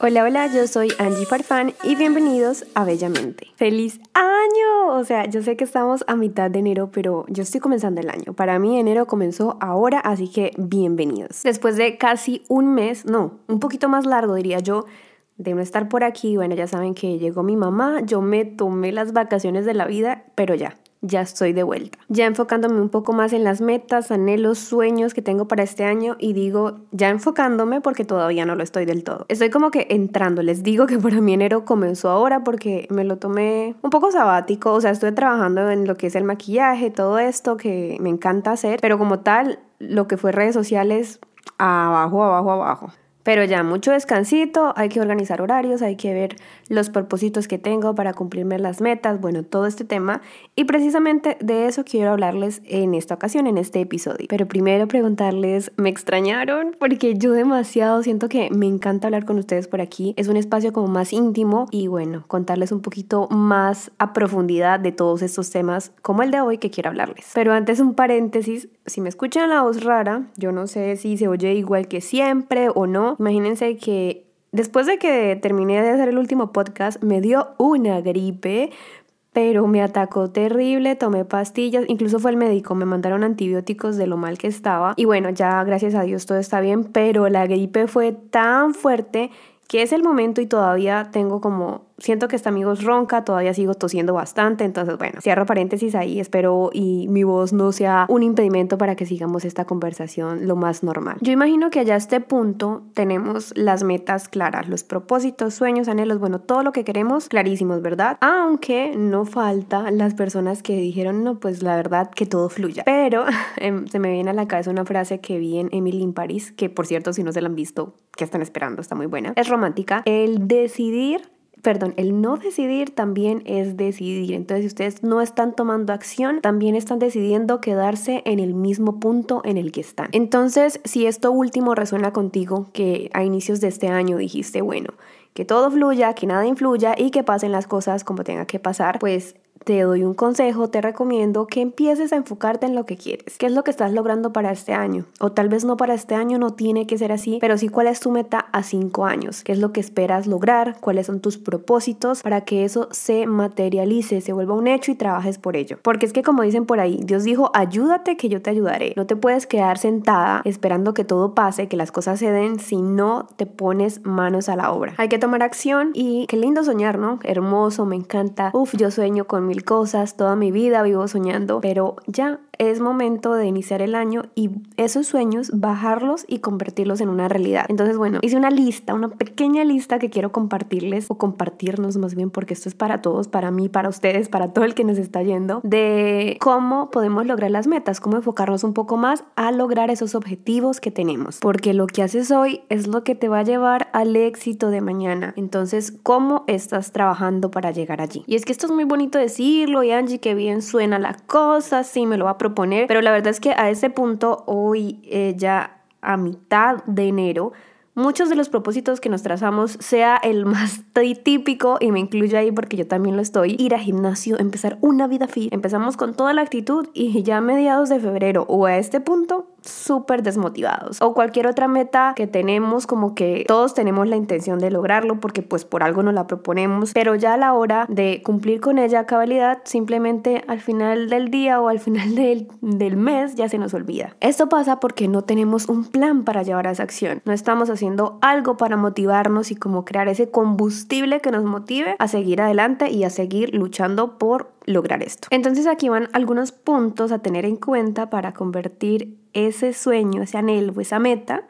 Hola, hola, yo soy Angie Farfán y bienvenidos a Bellamente. ¡Feliz año! O sea, yo sé que estamos a mitad de enero, pero yo estoy comenzando el año. Para mí enero comenzó ahora, así que bienvenidos. Después de casi un mes, no, un poquito más largo diría yo, de no estar por aquí, bueno, ya saben que llegó mi mamá, yo me tomé las vacaciones de la vida, pero ya, ya estoy de vuelta. Ya enfocándome un poco más en las metas, anhelos, sueños que tengo para este año y digo, ya enfocándome porque todavía no lo estoy del todo. Estoy como que entrando, les digo que para mí enero comenzó ahora porque me lo tomé un poco sabático, o sea, estoy trabajando en lo que es el maquillaje, todo esto que me encanta hacer, pero como tal, lo que fue redes sociales, abajo, abajo, abajo. Pero ya mucho descansito, hay que organizar horarios, hay que ver los propósitos que tengo para cumplirme las metas, bueno, todo este tema. Y precisamente de eso quiero hablarles en esta ocasión, en este episodio. Pero primero preguntarles, ¿me extrañaron? Porque yo demasiado siento que me encanta hablar con ustedes por aquí. Es un espacio como más íntimo y bueno, contarles un poquito más a profundidad de todos estos temas como el de hoy que quiero hablarles. Pero antes un paréntesis, si me escuchan la voz rara, yo no sé si se oye igual que siempre o no Imagínense que después de que terminé de hacer el último podcast, me dio una gripe, pero me atacó terrible, tomé pastillas, incluso fue el médico, me mandaron antibióticos de lo mal que estaba. Y bueno, ya gracias a Dios todo está bien, pero la gripe fue tan fuerte que es el momento y todavía tengo como siento que este amigo es ronca, todavía sigo tosiendo bastante, entonces bueno, cierro paréntesis ahí, espero y mi voz no sea un impedimento para que sigamos esta conversación lo más normal. Yo imagino que allá a este punto tenemos las metas claras, los propósitos, sueños, anhelos, bueno, todo lo que queremos clarísimos, ¿verdad? Aunque no falta las personas que dijeron, no, pues la verdad que todo fluya. Pero em, se me viene a la cabeza una frase que vi en Emily in Paris, que por cierto, si no se la han visto, ¿qué están esperando? Está muy buena. Es romántica. El decidir perdón, el no decidir también es decidir. Entonces, si ustedes no están tomando acción, también están decidiendo quedarse en el mismo punto en el que están. Entonces, si esto último resuena contigo, que a inicios de este año dijiste, bueno, que todo fluya, que nada influya y que pasen las cosas como tenga que pasar, pues te doy un consejo, te recomiendo que empieces a enfocarte en lo que quieres. ¿Qué es lo que estás logrando para este año? O tal vez no para este año, no tiene que ser así, pero sí cuál es tu meta a cinco años. ¿Qué es lo que esperas lograr? ¿Cuáles son tus propósitos para que eso se materialice, se vuelva un hecho y trabajes por ello? Porque es que como dicen por ahí, Dios dijo, ayúdate que yo te ayudaré. No te puedes quedar sentada esperando que todo pase, que las cosas se den si no te pones manos a la obra. Hay que tomar acción y qué lindo soñar, ¿no? Hermoso, me encanta. Uf, yo sueño con cosas, toda mi vida vivo soñando, pero ya es momento de iniciar el año y esos sueños bajarlos y convertirlos en una realidad. Entonces, bueno, hice una lista, una pequeña lista que quiero compartirles o compartirnos más bien porque esto es para todos, para mí, para ustedes, para todo el que nos está yendo, de cómo podemos lograr las metas, cómo enfocarnos un poco más a lograr esos objetivos que tenemos. Porque lo que haces hoy es lo que te va a llevar al éxito de mañana. Entonces, ¿cómo estás trabajando para llegar allí? Y es que esto es muy bonito decirlo y Angie, que bien suena la cosa, sí, me lo va a pero la verdad es que a ese punto, hoy eh, ya a mitad de enero, muchos de los propósitos que nos trazamos, sea el más típico, y me incluyo ahí porque yo también lo estoy, ir a gimnasio, empezar una vida fit. Empezamos con toda la actitud y ya a mediados de febrero o a este punto súper desmotivados. O cualquier otra meta que tenemos, como que todos tenemos la intención de lograrlo porque pues por algo nos la proponemos, pero ya a la hora de cumplir con ella a cabalidad, simplemente al final del día o al final del, del mes ya se nos olvida. Esto pasa porque no tenemos un plan para llevar a esa acción. No estamos haciendo algo para motivarnos y como crear ese combustible que nos motive a seguir adelante y a seguir luchando por lograr esto. Entonces aquí van algunos puntos a tener en cuenta para convertir ese sueño, ese anhelo, esa meta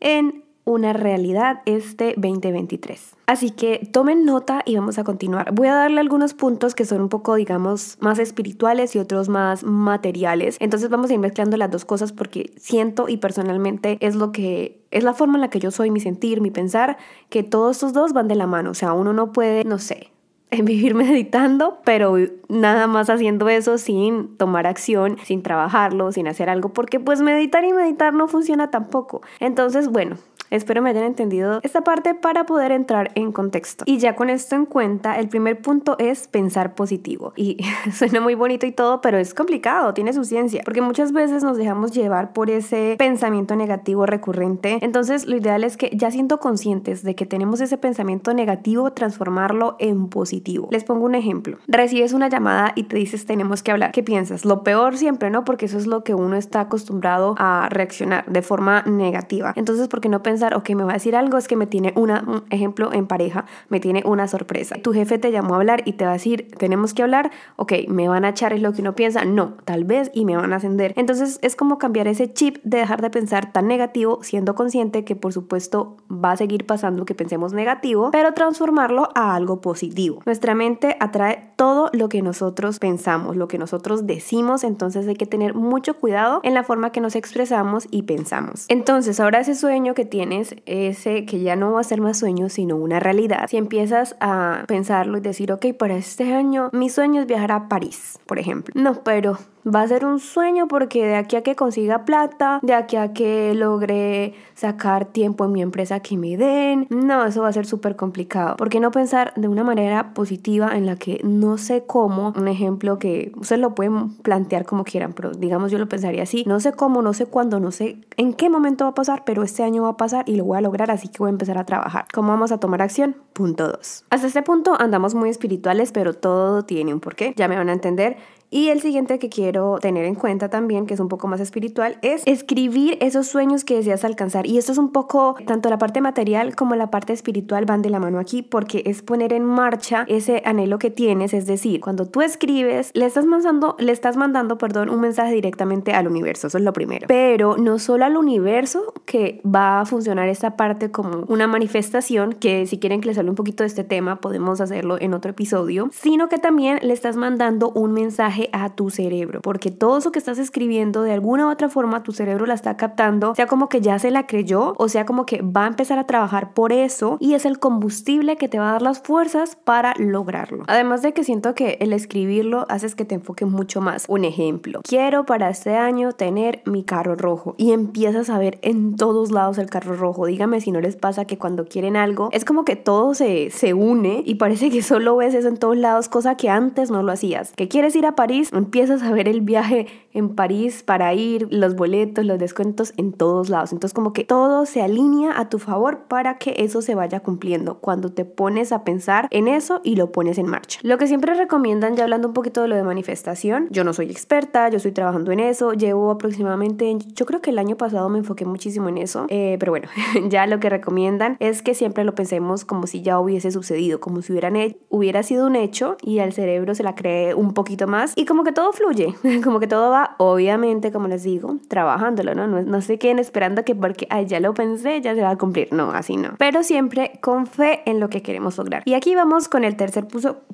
en una realidad este 2023. Así que tomen nota y vamos a continuar. Voy a darle algunos puntos que son un poco, digamos, más espirituales y otros más materiales. Entonces vamos a ir mezclando las dos cosas porque siento y personalmente es lo que es la forma en la que yo soy, mi sentir, mi pensar, que todos estos dos van de la mano. O sea, uno no puede, no sé, en vivir meditando, pero nada más haciendo eso sin tomar acción, sin trabajarlo, sin hacer algo, porque pues meditar y meditar no funciona tampoco. Entonces, bueno, Espero me hayan entendido esta parte para poder entrar en contexto. Y ya con esto en cuenta, el primer punto es pensar positivo. Y suena muy bonito y todo, pero es complicado, tiene su ciencia, porque muchas veces nos dejamos llevar por ese pensamiento negativo recurrente. Entonces, lo ideal es que ya siendo conscientes de que tenemos ese pensamiento negativo, transformarlo en positivo. Les pongo un ejemplo. Recibes una llamada y te dices tenemos que hablar. ¿Qué piensas? Lo peor siempre, ¿no? Porque eso es lo que uno está acostumbrado a reaccionar de forma negativa. Entonces, ¿por qué no pensar, ok, me va a decir algo? Es que me tiene una, un ejemplo en pareja, me tiene una sorpresa. Tu jefe te llamó a hablar y te va a decir, tenemos que hablar, ok, me van a echar, es lo que uno piensa, no, tal vez y me van a ascender. Entonces, es como cambiar ese chip de dejar de pensar tan negativo, siendo consciente que por supuesto va a seguir pasando que pensemos negativo, pero transformarlo a algo positivo. Nuestra mente atrae todo lo que nosotros pensamos, lo que nosotros decimos, entonces hay que tener mucho cuidado en la forma que nos expresamos y pensamos. Entonces, ahora ese sueño que ese que ya no va a ser más sueño, sino una realidad, si empiezas a pensarlo y decir, ok, para este año mi sueño es viajar a París, por ejemplo. No, pero va a ser un sueño porque de aquí a que consiga plata, de aquí a que logre sacar tiempo en mi empresa que me den, no, eso va a ser súper complicado. ¿Por qué no pensar de una manera positiva en la que no sé cómo, un ejemplo que ustedes lo pueden plantear como quieran, pero digamos yo lo pensaría así, no sé cómo, no sé cuándo, no sé en qué momento va a pasar, pero este año va a pasar y lo voy a lograr, así que voy a empezar a trabajar. ¿Cómo vamos a tomar acción? Punto 2. Hasta este punto andamos muy espirituales, pero todo tiene un porqué, ya me van a entender y el siguiente que quiero tener en cuenta también, que es un poco más espiritual, es escribir esos sueños que deseas alcanzar. Y esto es un poco, tanto la parte material como la parte espiritual van de la mano aquí, porque es poner en marcha ese anhelo que tienes. Es decir, cuando tú escribes, le estás mandando, le estás mandando, perdón, un mensaje directamente al universo. Eso es lo primero. Pero no solo al universo que va a funcionar esta parte como una manifestación, que si quieren que les hable un poquito de este tema, podemos hacerlo en otro episodio, sino que también le estás mandando un mensaje a tu cerebro, porque todo eso que estás escribiendo de alguna u otra forma tu cerebro la está captando, sea como que ya se la creyó o sea como que va a empezar a trabajar por eso y es el combustible que te va a dar las fuerzas para lograrlo. Además de que siento que el escribirlo haces que te enfoque mucho más. Un ejemplo, quiero para este año tener mi carro rojo y empiezas a ver en todos lados el carro rojo. Dígame si no les pasa que cuando quieren algo es como que todo se, se une y parece que solo ves eso en todos lados, cosa que antes no lo hacías. Que quieres ir a París empiezas a ver el viaje en París para ir, los boletos, los descuentos en todos lados. Entonces como que todo se alinea a tu favor para que eso se vaya cumpliendo cuando te pones a pensar en eso y lo pones en marcha. Lo que siempre recomiendan, ya hablando un poquito de lo de manifestación, yo no soy experta, yo estoy trabajando en eso, llevo aproximadamente, yo creo que el año pasado me enfoqué muchísimo en eso, eh, pero bueno, ya lo que recomiendan es que siempre lo pensemos como si ya hubiese sucedido, como si hubieran hubiera sido un hecho y al cerebro se la cree un poquito más y como que todo fluye, como que todo va, obviamente, como les digo, trabajándolo, ¿no? No, no se queden esperando que porque, ay, ya lo pensé, ya se va a cumplir. No, así no. Pero siempre con fe en lo que queremos lograr. Y aquí vamos con el tercer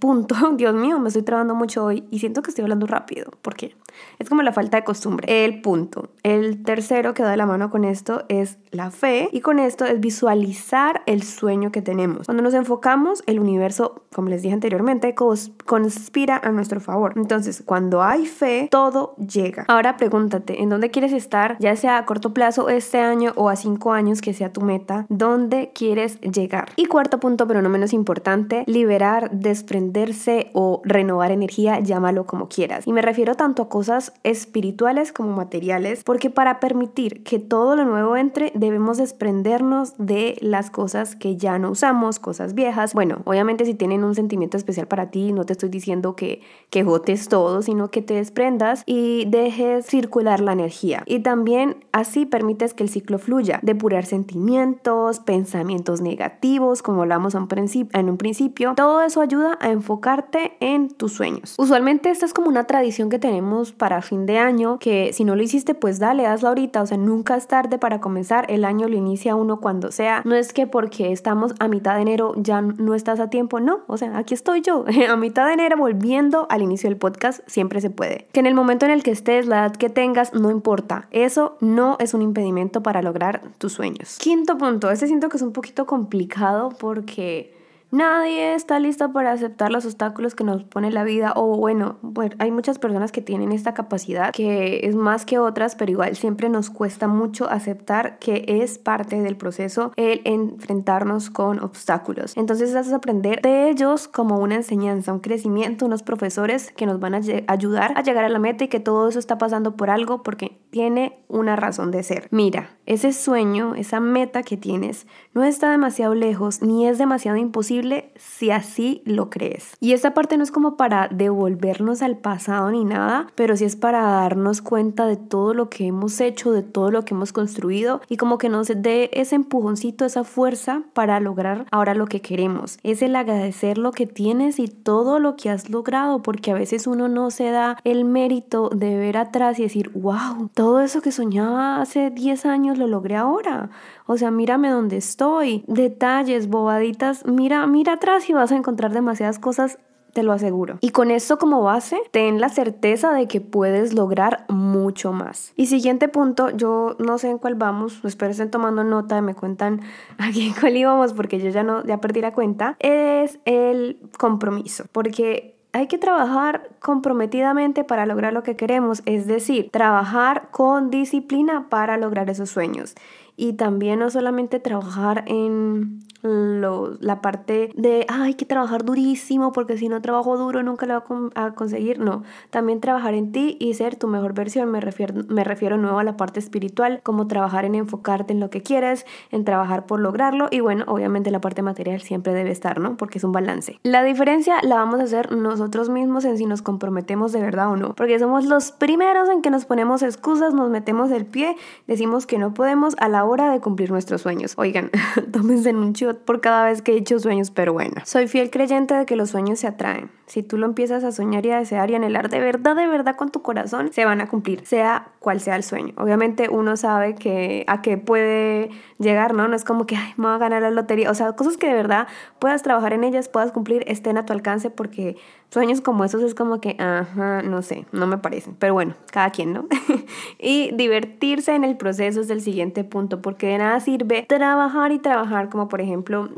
punto. Dios mío, me estoy trabajando mucho hoy y siento que estoy hablando rápido. ¿Por qué? Es como la falta de costumbre. El punto. El tercero que da la mano con esto es la fe y con esto es visualizar el sueño que tenemos. Cuando nos enfocamos, el universo, como les dije anteriormente, conspira a nuestro favor. Entonces, cuando hay fe, todo llega. Ahora pregúntate, ¿en dónde quieres estar? Ya sea a corto plazo este año o a cinco años que sea tu meta, ¿dónde quieres llegar? Y cuarto punto, pero no menos importante, liberar, desprenderse o renovar energía, llámalo como quieras. Y me refiero tanto a cosas espirituales como materiales, porque para permitir que todo lo nuevo entre, debemos desprendernos de las cosas que ya no usamos, cosas viejas. Bueno, obviamente si tienen un sentimiento especial para ti, no te estoy diciendo que, que todo, sino que te desprendas y dejes circular la energía. Y también así permites que el ciclo fluya, depurar sentimientos, pensamientos negativos, como hablamos en un principio. Todo eso ayuda a enfocarte en tus sueños. Usualmente esta es como una tradición que tenemos para fin de año, que si no lo hiciste, pues dale, hazlo ahorita. O sea, nunca es tarde para comenzar. El año lo inicia uno cuando sea. No es que porque estamos a mitad de enero ya no estás a tiempo, no. O sea, aquí estoy yo, a mitad de enero volviendo al inicio del podcast, siempre se puede. Que en el momento en el que estés, la edad que tengas, no importa. Eso no es un impedimento para lograr tus sueños. Quinto punto, este siento que es un poquito complicado porque Nadie está listo para aceptar los obstáculos que nos pone la vida o bueno, bueno, hay muchas personas que tienen esta capacidad que es más que otras, pero igual siempre nos cuesta mucho aceptar que es parte del proceso el enfrentarnos con obstáculos. Entonces a aprender de ellos como una enseñanza, un crecimiento, unos profesores que nos van a ayudar a llegar a la meta y que todo eso está pasando por algo porque tiene una razón de ser. Mira, ese sueño, esa meta que tienes, no está demasiado lejos ni es demasiado imposible si así lo crees. Y esta parte no es como para devolvernos al pasado ni nada, pero sí es para darnos cuenta de todo lo que hemos hecho, de todo lo que hemos construido y como que nos dé ese empujoncito, esa fuerza para lograr ahora lo que queremos. Es el agradecer lo que tienes y todo lo que has logrado, porque a veces uno no se da el mérito de ver atrás y decir, wow, todo eso que soñaba hace 10 años lo logré ahora. O sea, mírame dónde estoy. Detalles, bobaditas. Mira, mira atrás y vas a encontrar demasiadas cosas te lo aseguro. Y con esto como base, ten la certeza de que puedes lograr mucho más. Y siguiente punto, yo no sé en cuál vamos, espero estén tomando nota y me cuentan aquí en cuál íbamos porque yo ya no, ya perdí la cuenta, es el compromiso. Porque hay que trabajar comprometidamente para lograr lo que queremos, es decir, trabajar con disciplina para lograr esos sueños. Y también no solamente trabajar en la parte de, hay que trabajar durísimo porque si no trabajo duro nunca lo voy a, conseguir. No, también trabajar en ti y ser tu mejor versión. Me refiero, me refiero nuevo a la parte espiritual, como trabajar en enfocarte en lo que quieres, en trabajar por lograrlo y bueno, obviamente la parte material siempre debe estar, ¿no? Porque es un balance. La diferencia la vamos a hacer nosotros mismos en si nos comprometemos de verdad o no, porque somos los primeros en que nos ponemos excusas, nos metemos el pie, decimos que no podemos a la hora de cumplir nuestros sueños. Oigan, tómense en un chivo por cada vez que he hecho sueños, pero bueno. Soy fiel creyente de que los sueños se atraen. Si tú lo empiezas a soñar y a desear y anhelar de verdad, de verdad con tu corazón, se van a cumplir, sea cual sea el sueño. Obviamente uno sabe que a qué puede llegar, ¿no? No es como que, ay, me voy a ganar la lotería. O sea, cosas que de verdad puedas trabajar en ellas, puedas cumplir, estén a tu alcance, porque sueños como esos es como que, ajá, no sé, no me parecen. Pero bueno, cada quien, ¿no? y divertirse en el proceso es el siguiente punto, porque de nada sirve trabajar y trabajar, como por ejemplo,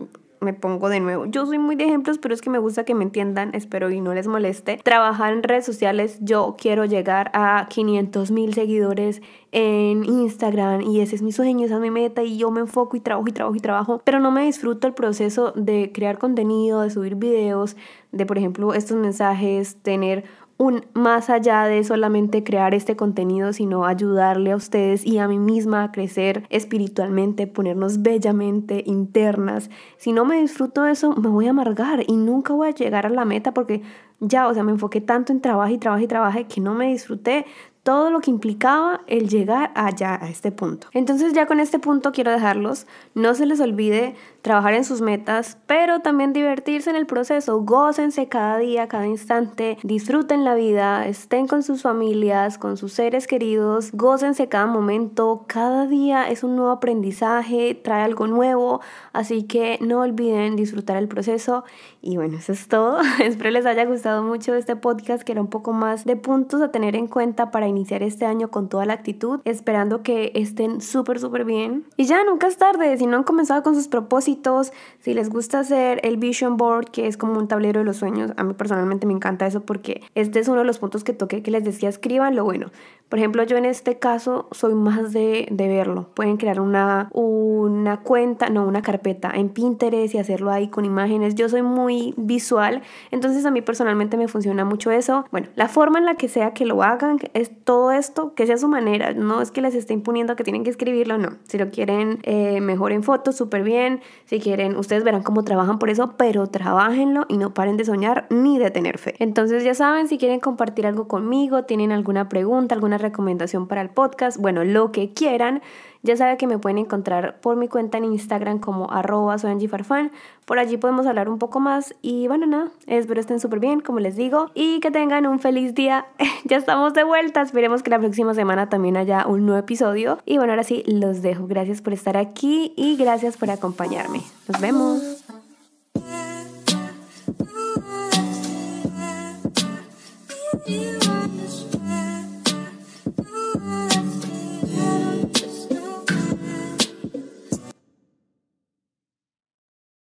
me pongo de nuevo. Yo soy muy de ejemplos, pero es que me gusta que me entiendan, espero y no les moleste. Trabajar en redes sociales, yo quiero llegar a 500 mil seguidores en Instagram y ese es mi sueño, esa es mi meta y yo me enfoco y trabajo y trabajo y trabajo, pero no me disfruto el proceso de crear contenido, de subir videos, de por ejemplo estos mensajes, tener un más allá de solamente crear este contenido, sino ayudarle a ustedes y a mí misma a crecer espiritualmente, ponernos bellamente internas. Si no me disfruto eso, me voy a amargar y nunca voy a llegar a la meta porque ya, o sea, me enfoqué tanto en trabajo y trabajo y trabajo que no me disfruté todo lo que implicaba el llegar allá a este punto. Entonces ya con este punto quiero dejarlos. No se les olvide trabajar en sus metas, pero también divertirse en el proceso. Gócense cada día, cada instante, disfruten la vida, estén con sus familias, con sus seres queridos, gócense cada momento, cada día es un nuevo aprendizaje, trae algo nuevo, así que no olviden disfrutar el proceso. Y bueno, eso es todo. Espero les haya gustado mucho este podcast que era un poco más de puntos a tener en cuenta para iniciar este año con toda la actitud, esperando que estén súper, súper bien. Y ya, nunca es tarde, si no han comenzado con sus propósitos, si les gusta hacer el vision board, que es como un tablero de los sueños, a mí personalmente me encanta eso porque este es uno de los puntos que toqué que les decía escribanlo. Bueno, por ejemplo, yo en este caso soy más de, de verlo. Pueden crear una, una cuenta, no, una carpeta en Pinterest y hacerlo ahí con imágenes. Yo soy muy visual, entonces a mí personalmente me funciona mucho eso. Bueno, la forma en la que sea que lo hagan es todo esto, que sea su manera. No es que les esté imponiendo que tienen que escribirlo, no. Si lo quieren eh, mejor en fotos, súper bien. Si quieren, ustedes verán cómo trabajan por eso, pero trabajenlo y no paren de soñar ni de tener fe. Entonces ya saben, si quieren compartir algo conmigo, tienen alguna pregunta, alguna recomendación para el podcast, bueno, lo que quieran, ya saben que me pueden encontrar por mi cuenta en Instagram como arroba Farfán. Por allí podemos hablar un poco más y bueno, nada, espero estén súper bien, como les digo, y que tengan un feliz día. ya estamos de vuelta, esperemos que la próxima semana también haya un nuevo episodio. Y bueno, ahora sí, los dejo. Gracias por estar aquí y gracias por acompañarme. Nos vemos.